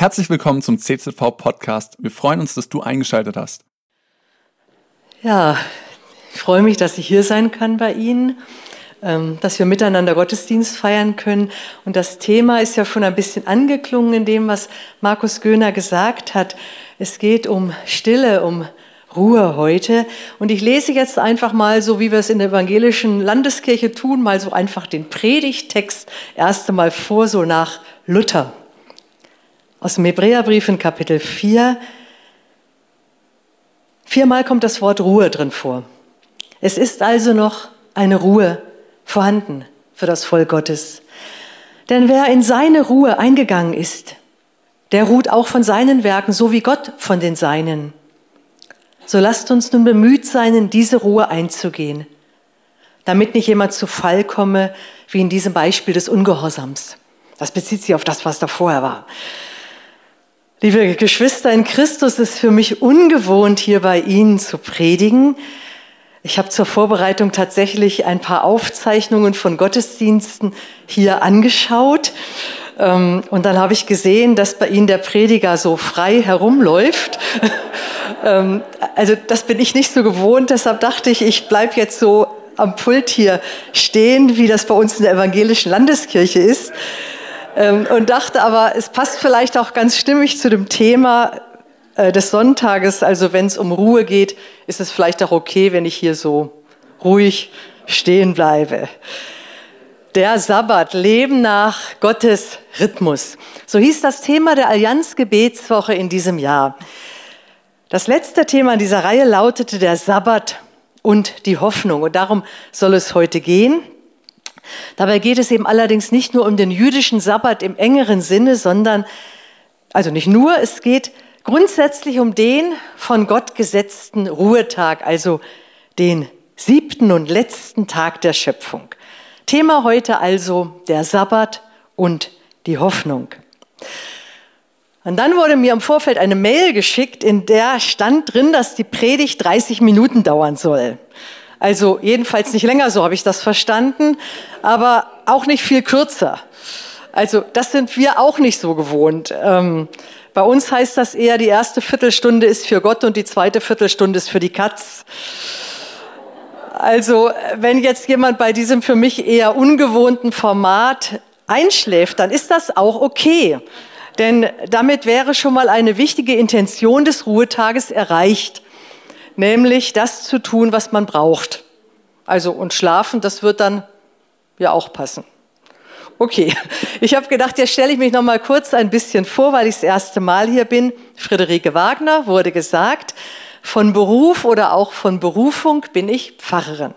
Herzlich willkommen zum CZV Podcast. Wir freuen uns, dass du eingeschaltet hast. Ja, ich freue mich, dass ich hier sein kann bei Ihnen, ähm, dass wir miteinander Gottesdienst feiern können. Und das Thema ist ja schon ein bisschen angeklungen in dem, was Markus Göhner gesagt hat. Es geht um Stille, um Ruhe heute. Und ich lese jetzt einfach mal, so wie wir es in der evangelischen Landeskirche tun, mal so einfach den Predigtext erst einmal vor, so nach Luther aus dem Hebräerbrief in Kapitel 4. Viermal kommt das Wort Ruhe drin vor. Es ist also noch eine Ruhe vorhanden für das Volk Gottes. Denn wer in seine Ruhe eingegangen ist, der ruht auch von seinen Werken, so wie Gott von den Seinen. So lasst uns nun bemüht sein, in diese Ruhe einzugehen, damit nicht jemand zu Fall komme, wie in diesem Beispiel des Ungehorsams. Das bezieht sich auf das, was da vorher war. Liebe Geschwister in Christus, es ist für mich ungewohnt, hier bei Ihnen zu predigen. Ich habe zur Vorbereitung tatsächlich ein paar Aufzeichnungen von Gottesdiensten hier angeschaut. Ähm, und dann habe ich gesehen, dass bei Ihnen der Prediger so frei herumläuft. Ähm, also das bin ich nicht so gewohnt. Deshalb dachte ich, ich bleibe jetzt so am Pult hier stehen, wie das bei uns in der evangelischen Landeskirche ist. Ähm, und dachte aber, es passt vielleicht auch ganz stimmig zu dem Thema äh, des Sonntages. Also wenn es um Ruhe geht, ist es vielleicht auch okay, wenn ich hier so ruhig stehen bleibe. Der Sabbat, Leben nach Gottes Rhythmus. So hieß das Thema der Allianz Gebetswoche in diesem Jahr. Das letzte Thema in dieser Reihe lautete der Sabbat und die Hoffnung. Und darum soll es heute gehen. Dabei geht es eben allerdings nicht nur um den jüdischen Sabbat im engeren Sinne, sondern, also nicht nur, es geht grundsätzlich um den von Gott gesetzten Ruhetag, also den siebten und letzten Tag der Schöpfung. Thema heute also der Sabbat und die Hoffnung. Und dann wurde mir im Vorfeld eine Mail geschickt, in der stand drin, dass die Predigt 30 Minuten dauern soll. Also jedenfalls nicht länger, so habe ich das verstanden, aber auch nicht viel kürzer. Also das sind wir auch nicht so gewohnt. Ähm, bei uns heißt das eher, die erste Viertelstunde ist für Gott und die zweite Viertelstunde ist für die Katz. Also wenn jetzt jemand bei diesem für mich eher ungewohnten Format einschläft, dann ist das auch okay. Denn damit wäre schon mal eine wichtige Intention des Ruhetages erreicht nämlich das zu tun, was man braucht. Also und schlafen, das wird dann ja auch passen. Okay, ich habe gedacht, jetzt stelle ich mich noch mal kurz ein bisschen vor, weil ich das erste Mal hier bin. Friederike Wagner wurde gesagt, von Beruf oder auch von Berufung bin ich Pfarrerin.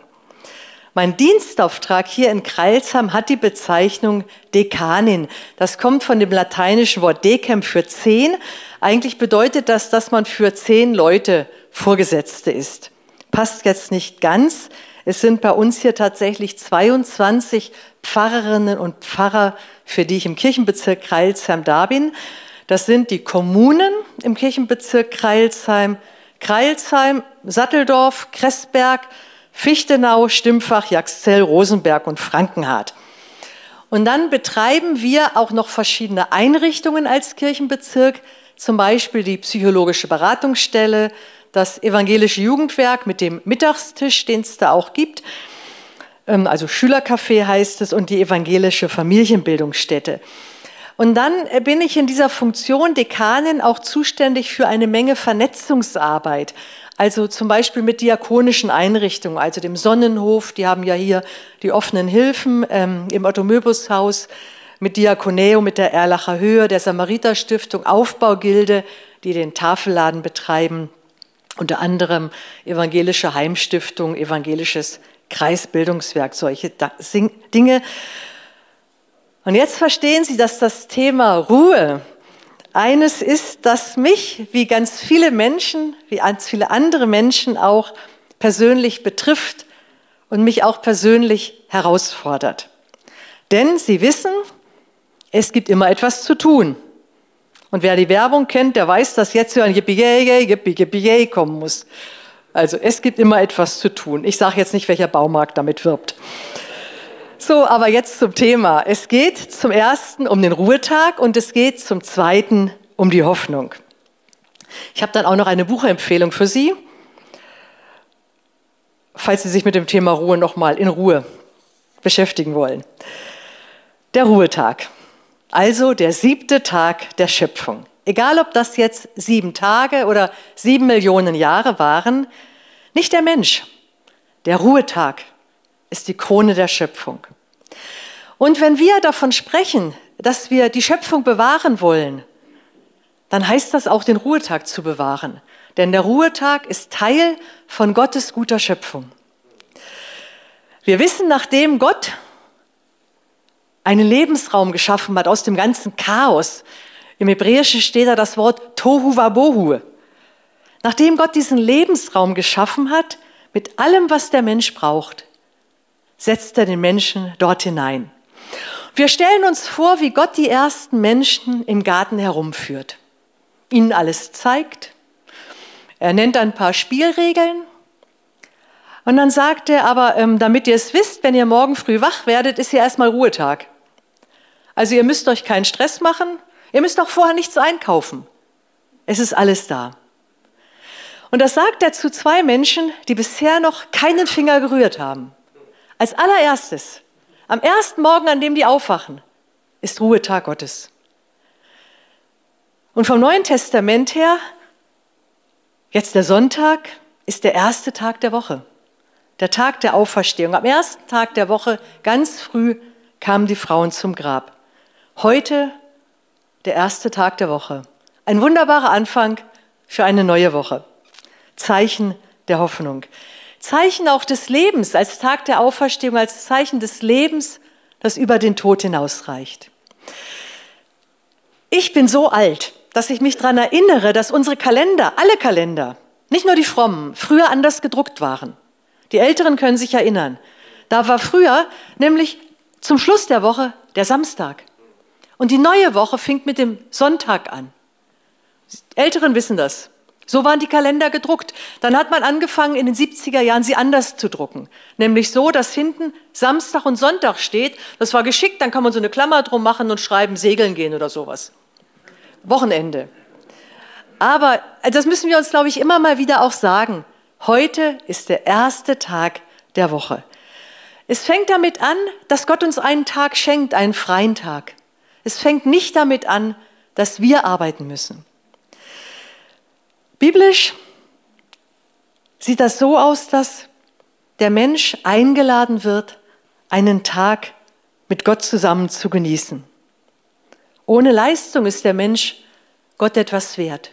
Mein Dienstauftrag hier in Kreilsheim hat die Bezeichnung Dekanin. Das kommt von dem lateinischen Wort decem für zehn. Eigentlich bedeutet das, dass man für zehn Leute Vorgesetzte ist. Passt jetzt nicht ganz. Es sind bei uns hier tatsächlich 22 Pfarrerinnen und Pfarrer, für die ich im Kirchenbezirk Kreilsheim da bin. Das sind die Kommunen im Kirchenbezirk Kreilsheim, Kreilsheim, Satteldorf, Kressberg, Fichtenau, Stimpfach, Jaxzell, Rosenberg und Frankenhardt. Und dann betreiben wir auch noch verschiedene Einrichtungen als Kirchenbezirk, zum Beispiel die psychologische Beratungsstelle, das evangelische Jugendwerk mit dem Mittagstisch, den es da auch gibt, ähm, also Schülercafé heißt es, und die evangelische Familienbildungsstätte. Und dann äh, bin ich in dieser Funktion Dekanin auch zuständig für eine Menge Vernetzungsarbeit. Also zum Beispiel mit diakonischen Einrichtungen, also dem Sonnenhof, die haben ja hier die offenen Hilfen ähm, im Otto Möbus Haus, mit Diakoneo, mit der Erlacher Höhe, der Samariterstiftung, Aufbaugilde, die den Tafelladen betreiben unter anderem evangelische Heimstiftung, evangelisches Kreisbildungswerk, solche Dinge. Und jetzt verstehen Sie, dass das Thema Ruhe eines ist, das mich, wie ganz viele Menschen, wie ganz viele andere Menschen auch persönlich betrifft und mich auch persönlich herausfordert. Denn Sie wissen, es gibt immer etwas zu tun. Und wer die Werbung kennt, der weiß, dass jetzt so ein Yippie, Yippie, Yippie kommen muss. Also es gibt immer etwas zu tun. Ich sage jetzt nicht, welcher Baumarkt damit wirbt. So, aber jetzt zum Thema. Es geht zum ersten um den Ruhetag und es geht zum zweiten um die Hoffnung. Ich habe dann auch noch eine Buchempfehlung für Sie, falls Sie sich mit dem Thema Ruhe nochmal in Ruhe beschäftigen wollen. Der Ruhetag, also der siebte Tag der Schöpfung. Egal, ob das jetzt sieben Tage oder sieben Millionen Jahre waren, nicht der Mensch. Der Ruhetag ist die Krone der Schöpfung. Und wenn wir davon sprechen, dass wir die Schöpfung bewahren wollen, dann heißt das auch, den Ruhetag zu bewahren. Denn der Ruhetag ist Teil von Gottes guter Schöpfung. Wir wissen, nachdem Gott einen Lebensraum geschaffen hat aus dem ganzen Chaos, im Hebräischen steht da das Wort Tohu Wabohu. Nachdem Gott diesen Lebensraum geschaffen hat, mit allem, was der Mensch braucht, setzt er den Menschen dort hinein. Wir stellen uns vor, wie Gott die ersten Menschen im Garten herumführt, ihnen alles zeigt. Er nennt ein paar Spielregeln und dann sagt er aber, ähm, damit ihr es wisst, wenn ihr morgen früh wach werdet, ist hier erstmal Ruhetag. Also ihr müsst euch keinen Stress machen, Ihr müsst auch vorher nichts einkaufen. Es ist alles da. Und das sagt er zu zwei Menschen, die bisher noch keinen Finger gerührt haben. Als allererstes, am ersten Morgen, an dem die aufwachen, ist Ruhetag Gottes. Und vom Neuen Testament her, jetzt der Sonntag, ist der erste Tag der Woche, der Tag der Auferstehung. Am ersten Tag der Woche, ganz früh, kamen die Frauen zum Grab. Heute der erste Tag der Woche. Ein wunderbarer Anfang für eine neue Woche. Zeichen der Hoffnung. Zeichen auch des Lebens als Tag der Auferstehung, als Zeichen des Lebens, das über den Tod hinausreicht. Ich bin so alt, dass ich mich daran erinnere, dass unsere Kalender, alle Kalender, nicht nur die frommen, früher anders gedruckt waren. Die Älteren können sich erinnern. Da war früher nämlich zum Schluss der Woche der Samstag. Und die neue Woche fing mit dem Sonntag an. Älteren wissen das. So waren die Kalender gedruckt. Dann hat man angefangen, in den 70er Jahren sie anders zu drucken. Nämlich so, dass hinten Samstag und Sonntag steht. Das war geschickt, dann kann man so eine Klammer drum machen und schreiben, segeln gehen oder sowas. Wochenende. Aber also das müssen wir uns, glaube ich, immer mal wieder auch sagen. Heute ist der erste Tag der Woche. Es fängt damit an, dass Gott uns einen Tag schenkt, einen freien Tag. Es fängt nicht damit an, dass wir arbeiten müssen. Biblisch sieht das so aus, dass der Mensch eingeladen wird, einen Tag mit Gott zusammen zu genießen. Ohne Leistung ist der Mensch Gott etwas wert.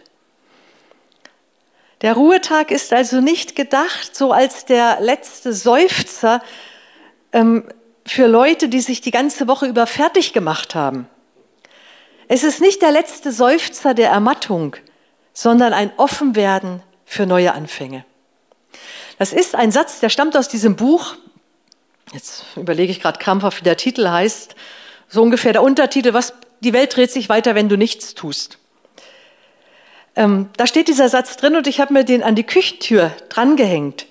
Der Ruhetag ist also nicht gedacht so als der letzte Seufzer ähm, für Leute, die sich die ganze Woche über fertig gemacht haben. Es ist nicht der letzte Seufzer der Ermattung, sondern ein Offenwerden für neue Anfänge. Das ist ein Satz, der stammt aus diesem Buch. Jetzt überlege ich gerade krampfhaft, wie der Titel heißt. So ungefähr der Untertitel, was, die Welt dreht sich weiter, wenn du nichts tust. Ähm, da steht dieser Satz drin und ich habe mir den an die Küchentür drangehängt.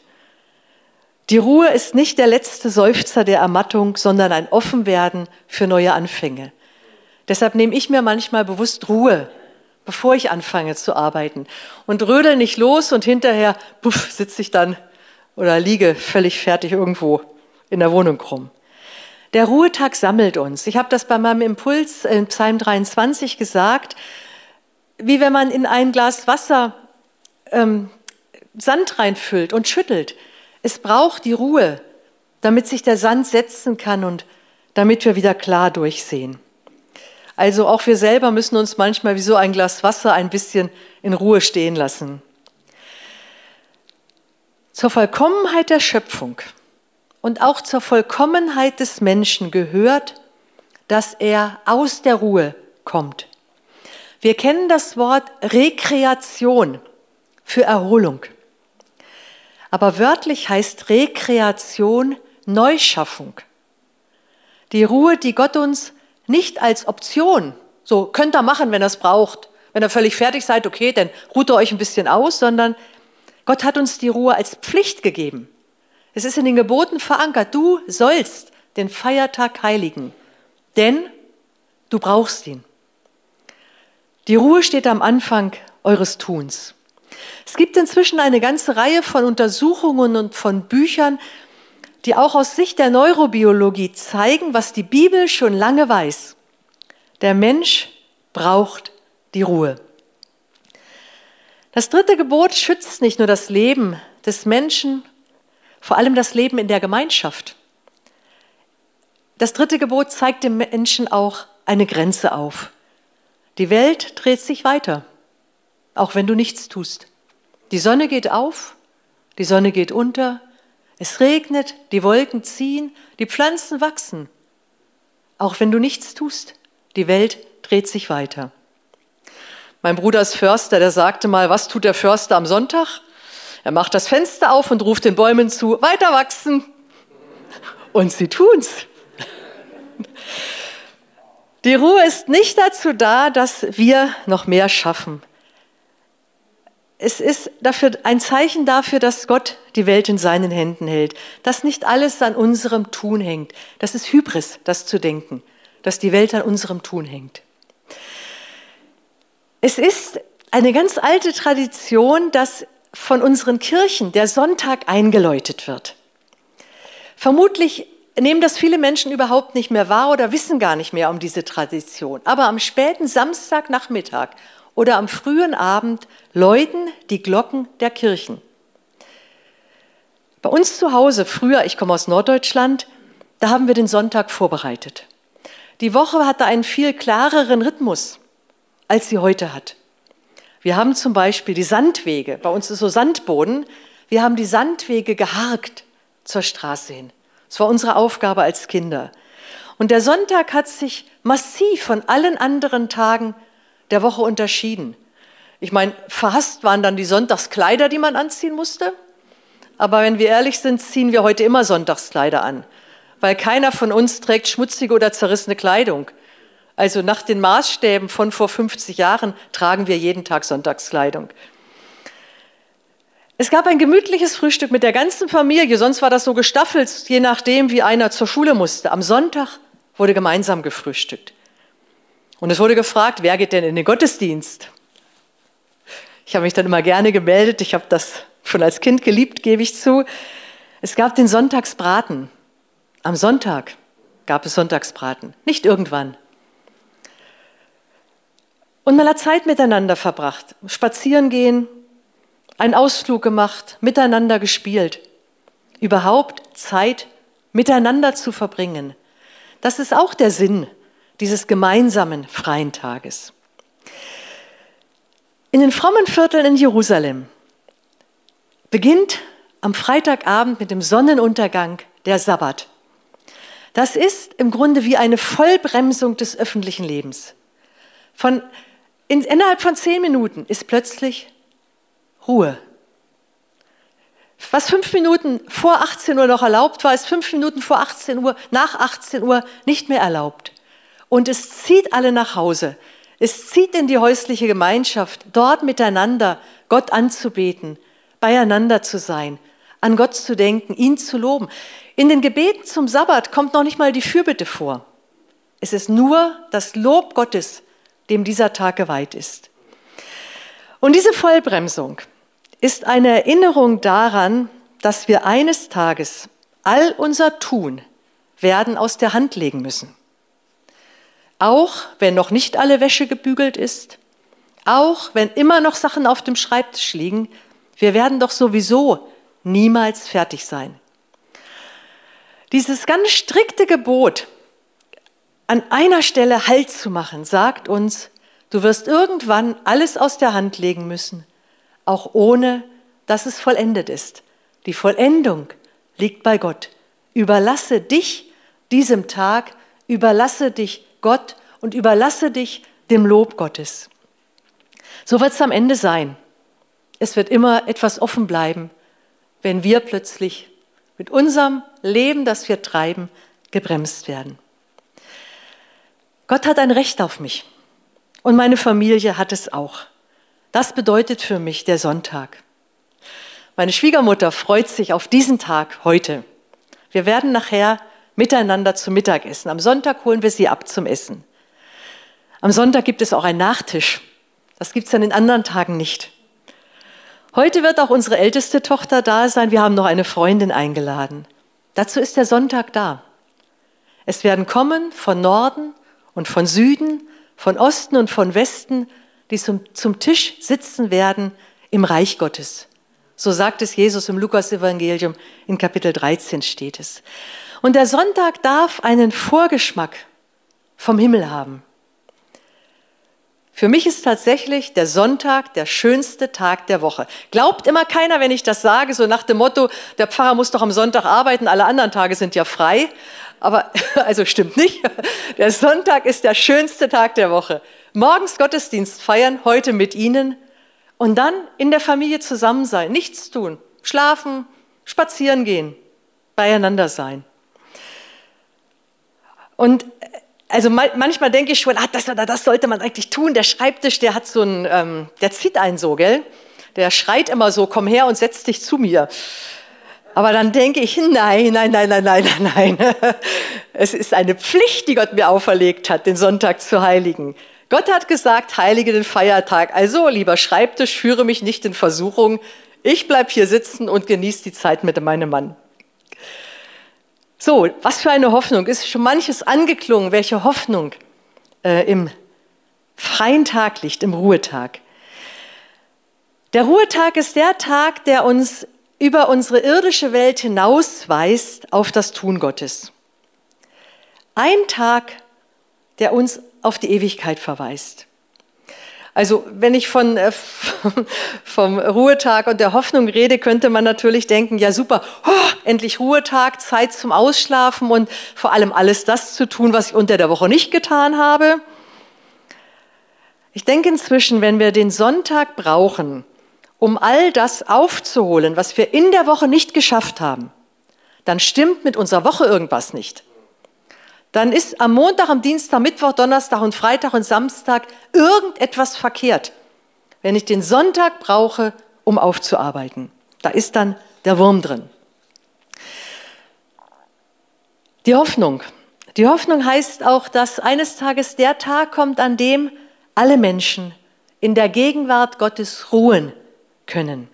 Die Ruhe ist nicht der letzte Seufzer der Ermattung, sondern ein Offenwerden für neue Anfänge. Deshalb nehme ich mir manchmal bewusst Ruhe, bevor ich anfange zu arbeiten und rödel nicht los und hinterher puff, sitze ich dann oder liege völlig fertig irgendwo in der Wohnung rum. Der Ruhetag sammelt uns. Ich habe das bei meinem Impuls in Psalm 23 gesagt, wie wenn man in ein Glas Wasser ähm, Sand reinfüllt und schüttelt. Es braucht die Ruhe, damit sich der Sand setzen kann und damit wir wieder klar durchsehen. Also auch wir selber müssen uns manchmal wie so ein Glas Wasser ein bisschen in Ruhe stehen lassen. Zur Vollkommenheit der Schöpfung und auch zur Vollkommenheit des Menschen gehört, dass er aus der Ruhe kommt. Wir kennen das Wort Rekreation für Erholung. Aber wörtlich heißt Rekreation Neuschaffung. Die Ruhe, die Gott uns nicht als Option, so könnt ihr machen, wenn ihr es braucht. Wenn ihr völlig fertig seid, okay, dann ruht ihr euch ein bisschen aus, sondern Gott hat uns die Ruhe als Pflicht gegeben. Es ist in den Geboten verankert, du sollst den Feiertag heiligen, denn du brauchst ihn. Die Ruhe steht am Anfang eures Tuns. Es gibt inzwischen eine ganze Reihe von Untersuchungen und von Büchern, die auch aus Sicht der Neurobiologie zeigen, was die Bibel schon lange weiß. Der Mensch braucht die Ruhe. Das dritte Gebot schützt nicht nur das Leben des Menschen, vor allem das Leben in der Gemeinschaft. Das dritte Gebot zeigt dem Menschen auch eine Grenze auf. Die Welt dreht sich weiter, auch wenn du nichts tust. Die Sonne geht auf, die Sonne geht unter, es regnet, die Wolken ziehen, die Pflanzen wachsen. Auch wenn du nichts tust, die Welt dreht sich weiter. Mein Bruder ist Förster, der sagte mal, was tut der Förster am Sonntag? Er macht das Fenster auf und ruft den Bäumen zu, weiter wachsen. Und sie tun's. Die Ruhe ist nicht dazu da, dass wir noch mehr schaffen. Es ist dafür ein Zeichen dafür, dass Gott die Welt in seinen Händen hält, dass nicht alles an unserem Tun hängt. Das ist Hybris, das zu denken, dass die Welt an unserem Tun hängt. Es ist eine ganz alte Tradition, dass von unseren Kirchen der Sonntag eingeläutet wird. Vermutlich nehmen das viele Menschen überhaupt nicht mehr wahr oder wissen gar nicht mehr um diese Tradition. Aber am späten Samstagnachmittag oder am frühen Abend läuten die Glocken der Kirchen. Bei uns zu Hause, früher, ich komme aus Norddeutschland, da haben wir den Sonntag vorbereitet. Die Woche hatte einen viel klareren Rhythmus, als sie heute hat. Wir haben zum Beispiel die Sandwege, bei uns ist so Sandboden, wir haben die Sandwege geharkt zur Straße hin. Das war unsere Aufgabe als Kinder. Und der Sonntag hat sich massiv von allen anderen Tagen der Woche unterschieden. Ich meine, verhasst waren dann die Sonntagskleider, die man anziehen musste. Aber wenn wir ehrlich sind, ziehen wir heute immer Sonntagskleider an, weil keiner von uns trägt schmutzige oder zerrissene Kleidung. Also nach den Maßstäben von vor 50 Jahren tragen wir jeden Tag Sonntagskleidung. Es gab ein gemütliches Frühstück mit der ganzen Familie, sonst war das so gestaffelt, je nachdem, wie einer zur Schule musste. Am Sonntag wurde gemeinsam gefrühstückt. Und es wurde gefragt, wer geht denn in den Gottesdienst? Ich habe mich dann immer gerne gemeldet, ich habe das schon als Kind geliebt, gebe ich zu. Es gab den Sonntagsbraten. Am Sonntag gab es Sonntagsbraten, nicht irgendwann. Und man hat Zeit miteinander verbracht, spazieren gehen, einen Ausflug gemacht, miteinander gespielt. Überhaupt Zeit miteinander zu verbringen. Das ist auch der Sinn dieses gemeinsamen freien Tages. In den frommen Vierteln in Jerusalem beginnt am Freitagabend mit dem Sonnenuntergang der Sabbat. Das ist im Grunde wie eine Vollbremsung des öffentlichen Lebens. Von, in, innerhalb von zehn Minuten ist plötzlich Ruhe. Was fünf Minuten vor 18 Uhr noch erlaubt war, ist fünf Minuten vor 18 Uhr, nach 18 Uhr nicht mehr erlaubt. Und es zieht alle nach Hause. Es zieht in die häusliche Gemeinschaft, dort miteinander Gott anzubeten, beieinander zu sein, an Gott zu denken, ihn zu loben. In den Gebeten zum Sabbat kommt noch nicht mal die Fürbitte vor. Es ist nur das Lob Gottes, dem dieser Tag geweiht ist. Und diese Vollbremsung, ist eine Erinnerung daran, dass wir eines Tages all unser Tun werden aus der Hand legen müssen. Auch wenn noch nicht alle Wäsche gebügelt ist, auch wenn immer noch Sachen auf dem Schreibtisch liegen, wir werden doch sowieso niemals fertig sein. Dieses ganz strikte Gebot, an einer Stelle Halt zu machen, sagt uns, du wirst irgendwann alles aus der Hand legen müssen auch ohne dass es vollendet ist. Die Vollendung liegt bei Gott. Überlasse dich diesem Tag, überlasse dich Gott und überlasse dich dem Lob Gottes. So wird es am Ende sein. Es wird immer etwas offen bleiben, wenn wir plötzlich mit unserem Leben, das wir treiben, gebremst werden. Gott hat ein Recht auf mich und meine Familie hat es auch. Das bedeutet für mich der Sonntag. Meine Schwiegermutter freut sich auf diesen Tag heute. Wir werden nachher miteinander zum Mittag essen. Am Sonntag holen wir sie ab zum Essen. Am Sonntag gibt es auch einen Nachtisch. Das gibt es an den anderen Tagen nicht. Heute wird auch unsere älteste Tochter da sein. Wir haben noch eine Freundin eingeladen. Dazu ist der Sonntag da. Es werden kommen von Norden und von Süden, von Osten und von Westen, die zum, zum Tisch sitzen werden im Reich Gottes. So sagt es Jesus im Lukas-Evangelium, in Kapitel 13 steht es. Und der Sonntag darf einen Vorgeschmack vom Himmel haben. Für mich ist tatsächlich der Sonntag der schönste Tag der Woche. Glaubt immer keiner, wenn ich das sage, so nach dem Motto, der Pfarrer muss doch am Sonntag arbeiten, alle anderen Tage sind ja frei. Aber, also stimmt nicht. Der Sonntag ist der schönste Tag der Woche. Morgens Gottesdienst feiern, heute mit Ihnen und dann in der Familie zusammen sein, nichts tun, schlafen, spazieren gehen, beieinander sein. Und also manchmal denke ich schon, ah, das, das sollte man eigentlich tun. Der Schreibtisch, der hat so ein, ähm, der zieht einen so, gell? Der schreit immer so, komm her und setz dich zu mir. Aber dann denke ich, nein, nein, nein, nein, nein, nein, nein. Es ist eine Pflicht, die Gott mir auferlegt hat, den Sonntag zu heiligen. Gott hat gesagt, heilige den Feiertag. Also, lieber Schreibtisch, führe mich nicht in Versuchung. Ich bleib hier sitzen und genieße die Zeit mit meinem Mann. So, was für eine Hoffnung. Ist schon manches angeklungen, welche Hoffnung äh, im freien Tag liegt, im Ruhetag. Der Ruhetag ist der Tag, der uns über unsere irdische Welt hinausweist auf das Tun Gottes. Ein Tag, der uns auf die Ewigkeit verweist. Also wenn ich von, äh, vom Ruhetag und der Hoffnung rede, könnte man natürlich denken, ja super, oh, endlich Ruhetag, Zeit zum Ausschlafen und vor allem alles das zu tun, was ich unter der Woche nicht getan habe. Ich denke inzwischen, wenn wir den Sonntag brauchen, um all das aufzuholen, was wir in der Woche nicht geschafft haben, dann stimmt mit unserer Woche irgendwas nicht dann ist am Montag, am Dienstag, Mittwoch, Donnerstag und Freitag und Samstag irgendetwas verkehrt, wenn ich den Sonntag brauche, um aufzuarbeiten. Da ist dann der Wurm drin. Die Hoffnung. Die Hoffnung heißt auch, dass eines Tages der Tag kommt, an dem alle Menschen in der Gegenwart Gottes ruhen können.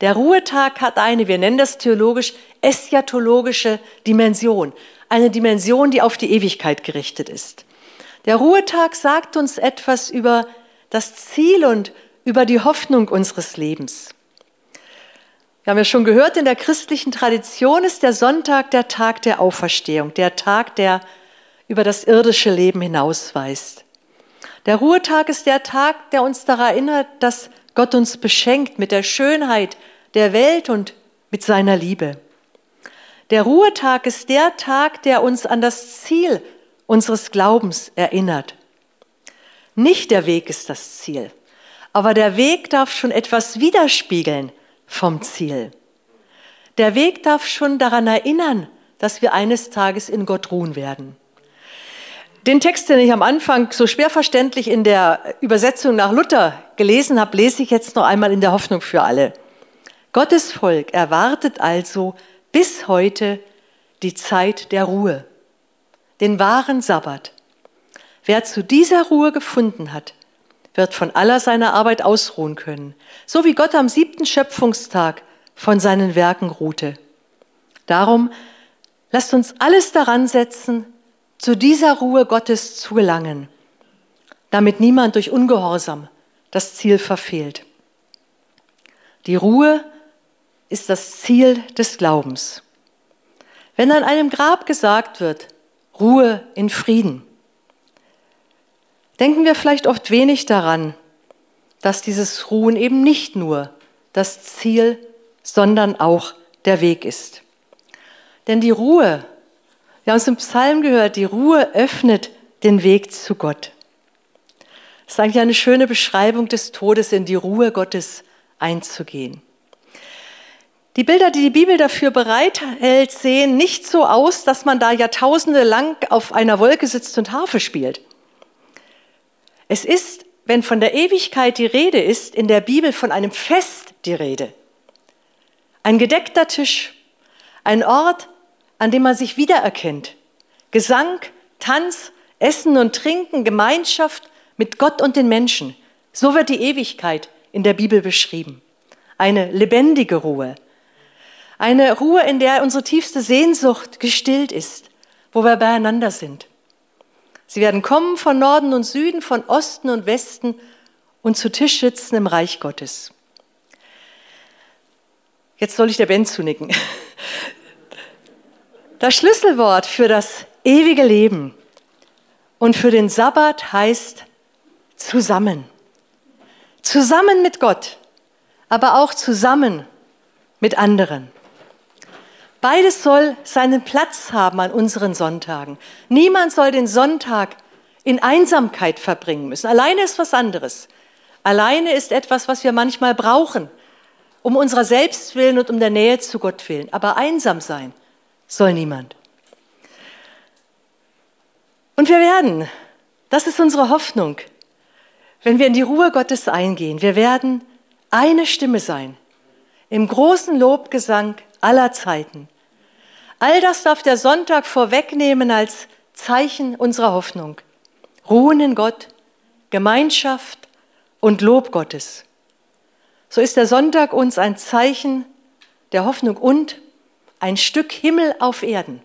Der Ruhetag hat eine, wir nennen das theologisch, eschatologische Dimension eine Dimension, die auf die Ewigkeit gerichtet ist. Der Ruhetag sagt uns etwas über das Ziel und über die Hoffnung unseres Lebens. Wir haben ja schon gehört, in der christlichen Tradition ist der Sonntag der Tag der Auferstehung, der Tag, der über das irdische Leben hinausweist. Der Ruhetag ist der Tag, der uns daran erinnert, dass Gott uns beschenkt mit der Schönheit der Welt und mit seiner Liebe. Der Ruhetag ist der Tag, der uns an das Ziel unseres Glaubens erinnert. Nicht der Weg ist das Ziel, aber der Weg darf schon etwas widerspiegeln vom Ziel. Der Weg darf schon daran erinnern, dass wir eines Tages in Gott ruhen werden. Den Text, den ich am Anfang so schwer verständlich in der Übersetzung nach Luther gelesen habe, lese ich jetzt noch einmal in der Hoffnung für alle. Gottes Volk erwartet also bis heute die Zeit der Ruhe, den wahren Sabbat. Wer zu dieser Ruhe gefunden hat, wird von aller seiner Arbeit ausruhen können, so wie Gott am siebten Schöpfungstag von seinen Werken ruhte. Darum lasst uns alles daran setzen, zu dieser Ruhe Gottes zu gelangen, damit niemand durch Ungehorsam das Ziel verfehlt. Die Ruhe ist das Ziel des Glaubens. Wenn an einem Grab gesagt wird, Ruhe in Frieden, denken wir vielleicht oft wenig daran, dass dieses Ruhen eben nicht nur das Ziel, sondern auch der Weg ist. Denn die Ruhe, wir haben es im Psalm gehört, die Ruhe öffnet den Weg zu Gott. Das ist eigentlich eine schöne Beschreibung des Todes, in die Ruhe Gottes einzugehen. Die Bilder, die die Bibel dafür bereithält, sehen nicht so aus, dass man da Jahrtausende lang auf einer Wolke sitzt und Harfe spielt. Es ist, wenn von der Ewigkeit die Rede ist, in der Bibel von einem Fest die Rede. Ein gedeckter Tisch, ein Ort, an dem man sich wiedererkennt. Gesang, Tanz, Essen und Trinken, Gemeinschaft mit Gott und den Menschen. So wird die Ewigkeit in der Bibel beschrieben. Eine lebendige Ruhe. Eine Ruhe, in der unsere tiefste Sehnsucht gestillt ist, wo wir beieinander sind. Sie werden kommen von Norden und Süden, von Osten und Westen und zu Tisch sitzen im Reich Gottes. Jetzt soll ich der Ben zunicken. Das Schlüsselwort für das ewige Leben und für den Sabbat heißt zusammen. Zusammen mit Gott, aber auch zusammen mit anderen. Beides soll seinen Platz haben an unseren Sonntagen. Niemand soll den Sonntag in Einsamkeit verbringen müssen. Alleine ist was anderes. Alleine ist etwas, was wir manchmal brauchen, um unserer selbst willen und um der Nähe zu Gott willen. Aber einsam sein soll niemand. Und wir werden, das ist unsere Hoffnung, wenn wir in die Ruhe Gottes eingehen, wir werden eine Stimme sein im großen Lobgesang aller Zeiten. All das darf der Sonntag vorwegnehmen als Zeichen unserer Hoffnung. Ruhen in Gott, Gemeinschaft und Lob Gottes. So ist der Sonntag uns ein Zeichen der Hoffnung und ein Stück Himmel auf Erden.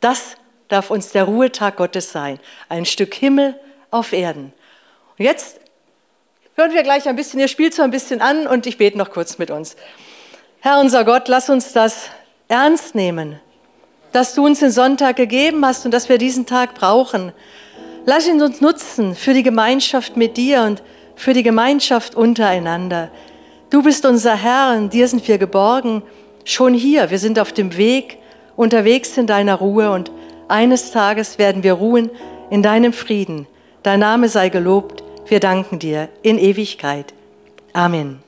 Das darf uns der Ruhetag Gottes sein. Ein Stück Himmel auf Erden. Und jetzt hören wir gleich ein bisschen, ihr spielt so ein bisschen an und ich bete noch kurz mit uns. Herr unser Gott, lass uns das ernst nehmen, dass du uns den Sonntag gegeben hast und dass wir diesen Tag brauchen. Lass ihn uns nutzen für die Gemeinschaft mit dir und für die Gemeinschaft untereinander. Du bist unser Herr, in dir sind wir geborgen, schon hier, wir sind auf dem Weg, unterwegs in deiner Ruhe und eines Tages werden wir ruhen in deinem Frieden. Dein Name sei gelobt, wir danken dir in Ewigkeit. Amen.